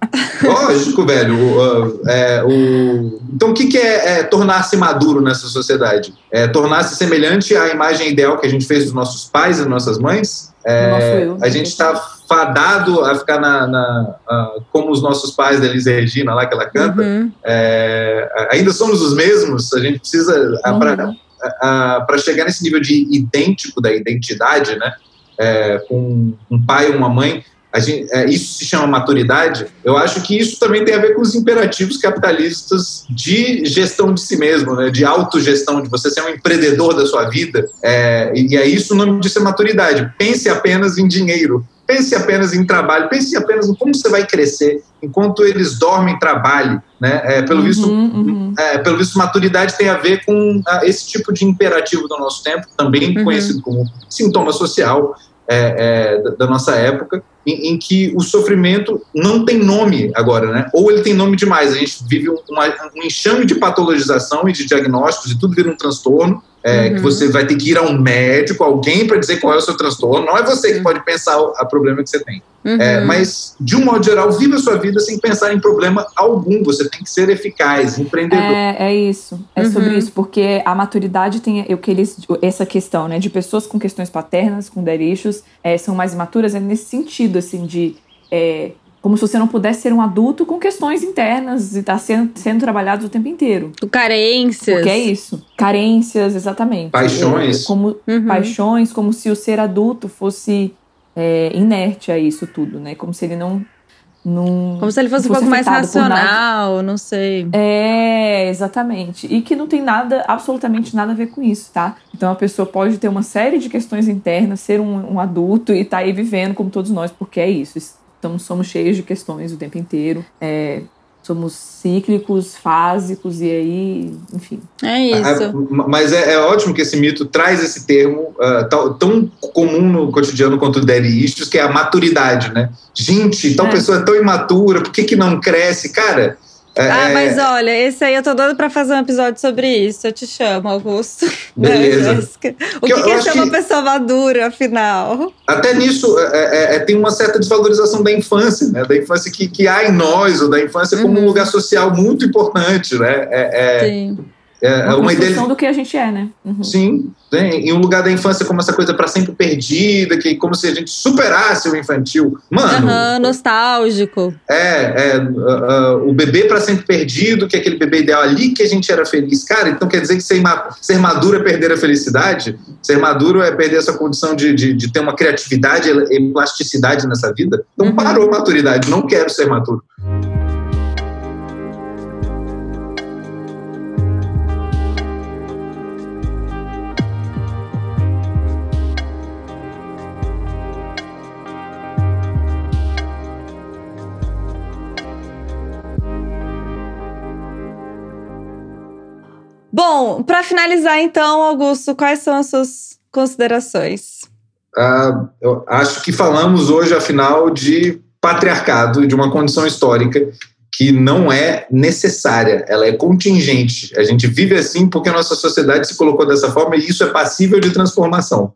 Lógico, velho. O, é, o... Então, o que, que é, é tornar-se maduro nessa sociedade? É tornar-se semelhante à imagem ideal que a gente fez dos nossos pais e das nossas mães? É, a gente está fadado a ficar na, na a, como os nossos pais da Elisa Regina lá que ela canta. Uhum. É, ainda somos os mesmos. A gente precisa uhum. para chegar nesse nível de idêntico da identidade, né? É, com um pai e uma mãe, Gente, é, isso se chama maturidade. Eu acho que isso também tem a ver com os imperativos capitalistas de gestão de si mesmo, né? de autogestão, de você ser um empreendedor da sua vida. É, e é isso o nome disso é maturidade. Pense apenas em dinheiro, pense apenas em trabalho, pense apenas em como você vai crescer. Enquanto eles dormem, trabalhe. Né? É, pelo, uhum, visto, uhum. É, pelo visto, maturidade tem a ver com ah, esse tipo de imperativo do nosso tempo, também uhum. conhecido como sintoma social é, é, da nossa época, em, em, que o sofrimento não tem nome agora, né? Ou ele tem nome demais. A gente vive um enxame de patologização e de diagnósticos e tudo vira um transtorno. É, uhum. que você vai ter que ir a um médico, alguém para dizer qual é o seu transtorno. Não é você que pode pensar o problema que você tem. Uhum. É, mas, de um modo geral, viva a sua vida sem pensar em problema algum. Você tem que ser eficaz, empreendedor. É, é isso. É uhum. sobre isso. Porque a maturidade tem eu, que eles, essa questão né, de pessoas com questões paternas, com derichos, é, são mais maturas, é nesse sentido, assim, de é, como se você não pudesse ser um adulto com questões internas e estar tá sendo, sendo trabalhado o tempo inteiro. Carências. Porque é isso. Carências, exatamente. Paixões. É, como, uhum. Paixões, como se o ser adulto fosse é, inerte a isso tudo, né? Como se ele não. não como se ele fosse, fosse um pouco mais racional, não sei. É, exatamente. E que não tem nada, absolutamente nada a ver com isso, tá? Então a pessoa pode ter uma série de questões internas, ser um, um adulto e estar tá aí vivendo como todos nós, porque é isso então somos cheios de questões o tempo inteiro. É, somos cíclicos, fásicos e aí, enfim. É isso. É, mas é, é, ótimo que esse mito traz esse termo uh, tão, tão, comum no cotidiano quanto o issues, que é a maturidade, né? Gente, tal é. pessoa é tão imatura, por que, que não cresce? Cara, é, ah, é. mas olha, esse aí eu tô doido pra fazer um episódio sobre isso. Eu te chamo, Augusto. [LAUGHS] Beleza. o que, que, que é ser uma pessoa madura, afinal? Até nisso, é, é, é, tem uma certa desvalorização da infância, né? Da infância que, que há em nós, ou da infância como uhum. um lugar social muito importante, né? Sim. É, uma, uma ideia do que a gente é, né? Uhum. Sim, tem. E um lugar da infância como essa coisa para sempre perdida, que como se a gente superasse o infantil. Mano. Uhum, nostálgico. É, é uh, uh, o bebê para sempre perdido, que é aquele bebê ideal ali que a gente era feliz. Cara, então quer dizer que ser, ser maduro é perder a felicidade? Ser maduro é perder essa condição de, de, de ter uma criatividade e plasticidade nessa vida? Então uhum. parou a maturidade, não quero ser maduro. Bom, para finalizar então, Augusto, quais são as suas considerações? Uh, eu acho que falamos hoje, afinal, de patriarcado, de uma condição histórica que não é necessária, ela é contingente. A gente vive assim porque a nossa sociedade se colocou dessa forma e isso é passível de transformação.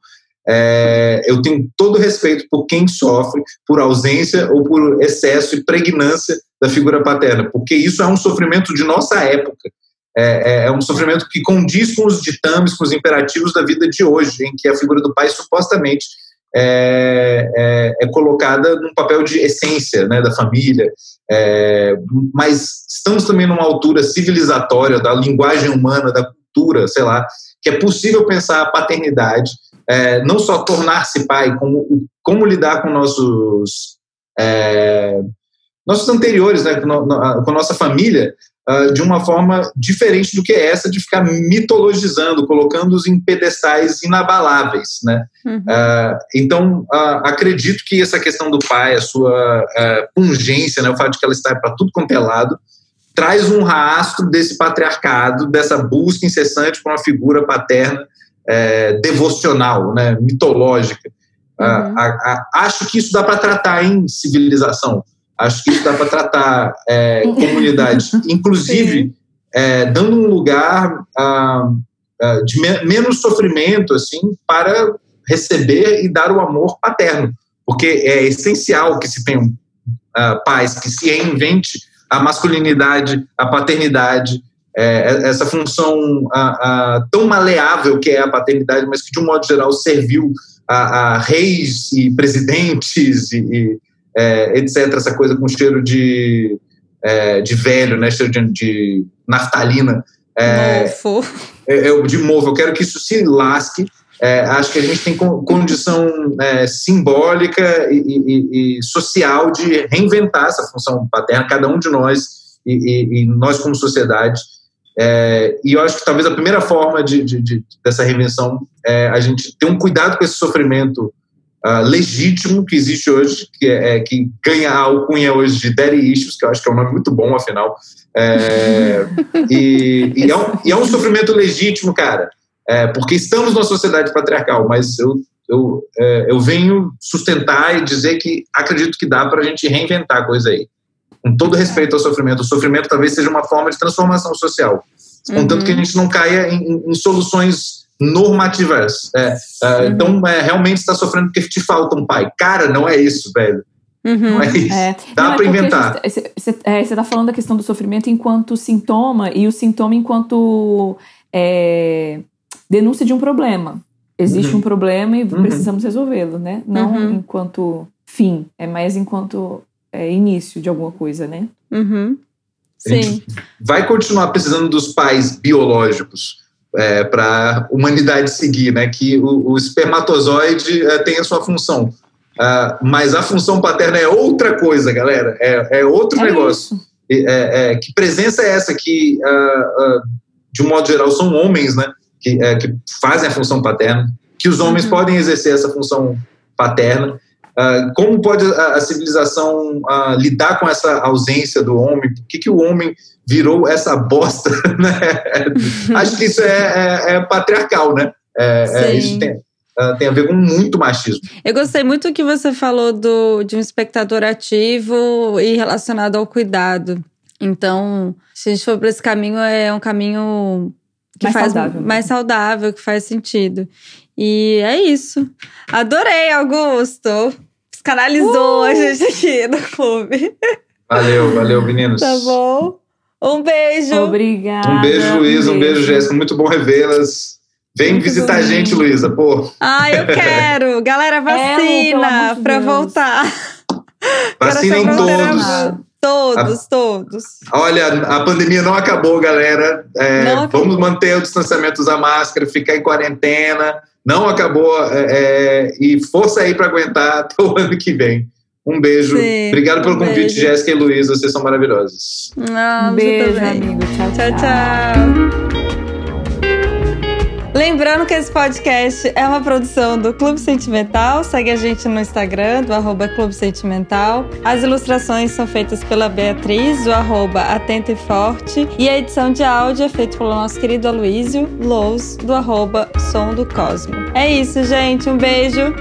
É, eu tenho todo respeito por quem sofre por ausência ou por excesso e pregnância da figura paterna, porque isso é um sofrimento de nossa época. É, é, é, um sofrimento que condiz com os ditames, com os imperativos da vida de hoje, em que a figura do pai supostamente é, é, é colocada num papel de essência né, da família. É, mas estamos também numa altura civilizatória da linguagem humana, da cultura, sei lá, que é possível pensar a paternidade, não só tornar-se pai, como, como lidar com nossos nossos anteriores, né, com, a nossa família, uh, de uma forma diferente do que é essa de ficar mitologizando, colocando-os em pedestais inabaláveis. Né? Uhum. Uh, então, uh, acredito que essa questão do pai, a sua pungência, né, o fato de que ela está para tudo quanto é lado, traz um rastro desse patriarcado, dessa busca incessante por uma figura paterna é, devocional, né, mitológica. Uhum. A, a, acho que isso dá para tratar em civilização. Acho que isso dá para tratar é, comunidade, [LAUGHS] inclusive é, dando um lugar ah, ah, de me menos sofrimento assim para receber e dar o amor paterno, porque é essencial que se tenham uh, pais que se reinvente a masculinidade, a paternidade, é, essa função uh, uh, tão maleável que é a paternidade, mas que de um modo geral serviu a, a reis e presidentes e é, etc. Essa coisa com cheiro de, é, de velho, né? Cheiro de, de naftalina. É, mofo. É, de mofo. Eu quero que isso se lasque. É, acho que a gente tem condição é, simbólica e, e, e, social de reinventar essa função paterna, cada um de nós e, e nós como sociedade. É, e eu acho que talvez a primeira forma de, de, de, dessa reinvenção é a gente ter um cuidado com esse sofrimento uh, legítimo que existe hoje, que, é, é, que ganha a alcunha hoje de Daddy Issues, que eu acho que é um nome muito bom, afinal. É, [LAUGHS] e, e, é um, e, é um, sofrimento legítimo, cara, é, porque estamos numa sociedade patriarcal, mas eu, eu, é, eu venho sustentar e dizer que acredito que dá para a gente reinventar a coisa aí. Com todo respeito ao sofrimento, o sofrimento talvez seja uma forma de transformação social, contanto uhum. que a gente não caia em, em soluções normativas. É, é, uhum. Então, é, realmente está sofrendo porque te falta um pai. Cara, não é isso, velho. Uhum. Não é isso. É. Dá para inventar. Você está falando da questão do sofrimento enquanto sintoma e o sintoma enquanto é, denúncia de um problema. Existe uhum. um problema e uhum. precisamos resolvê-lo, né? Não uhum. enquanto fim, é mais enquanto é, início de alguma coisa, né? Uhum. Sim. vai continuar precisando dos pais biológicos é, para a humanidade seguir, né? Que o, o espermatozoide é, tem a sua função. Uh, mas a função paterna é outra coisa, galera. É, é outro é negócio. É, é, que presença é essa que, uh, uh, de um modo geral, são homens, né? Que, que fazem a função paterna, que os homens uhum. podem exercer essa função paterna. como pode a, a civilização lidar com essa ausência do homem? Por que, que o homem virou essa bosta? [LAUGHS] Né? Acho que isso é, é, é patriarcal, né? É, isso tem, uh, tem a ver com muito machismo. Eu gostei muito que você falou do, de um espectador ativo e relacionado ao cuidado. Então, se a gente for para esse caminho, é um caminho que mais faz saudável. mais saudável, que faz sentido. E é isso. Adorei, Augusto. Canalizou uh! a gente aqui no clube. Valeu, valeu, meninos. Tá bom. Um beijo. Obrigada. Um beijo, Luiz. Um beijo, Jéssica. Muito bom revê-las. Vem Muito visitar a gente, Luísa, pô. Ah, eu [LAUGHS] quero. Galera, vacina é, pra voltar. [LAUGHS] Vacinem todos. Todos, a, todos. Olha, a pandemia não acabou, galera. É, não acabou. Vamos manter o distanciamento, usar máscara, ficar em quarentena. Não acabou. É, é e força aí para aguentar [LAUGHS] até o ano que vem. Um beijo. Sim, Obrigado pelo um convite, beijo. Jéssica e Luísa. Vocês são maravilhosos. Não, um beijo, amigo. Tchau, tchau. tchau. tchau. Lembrando que esse podcast é uma produção do Clube Sentimental. Segue a gente no Instagram, do arroba Clube Sentimental. As ilustrações são feitas pela Beatriz, do arroba Atenta e Forte. E a edição de áudio é feita pelo nosso querido Aloísio Lous, do arroba Som do Cosmo. É isso, gente. Um beijo.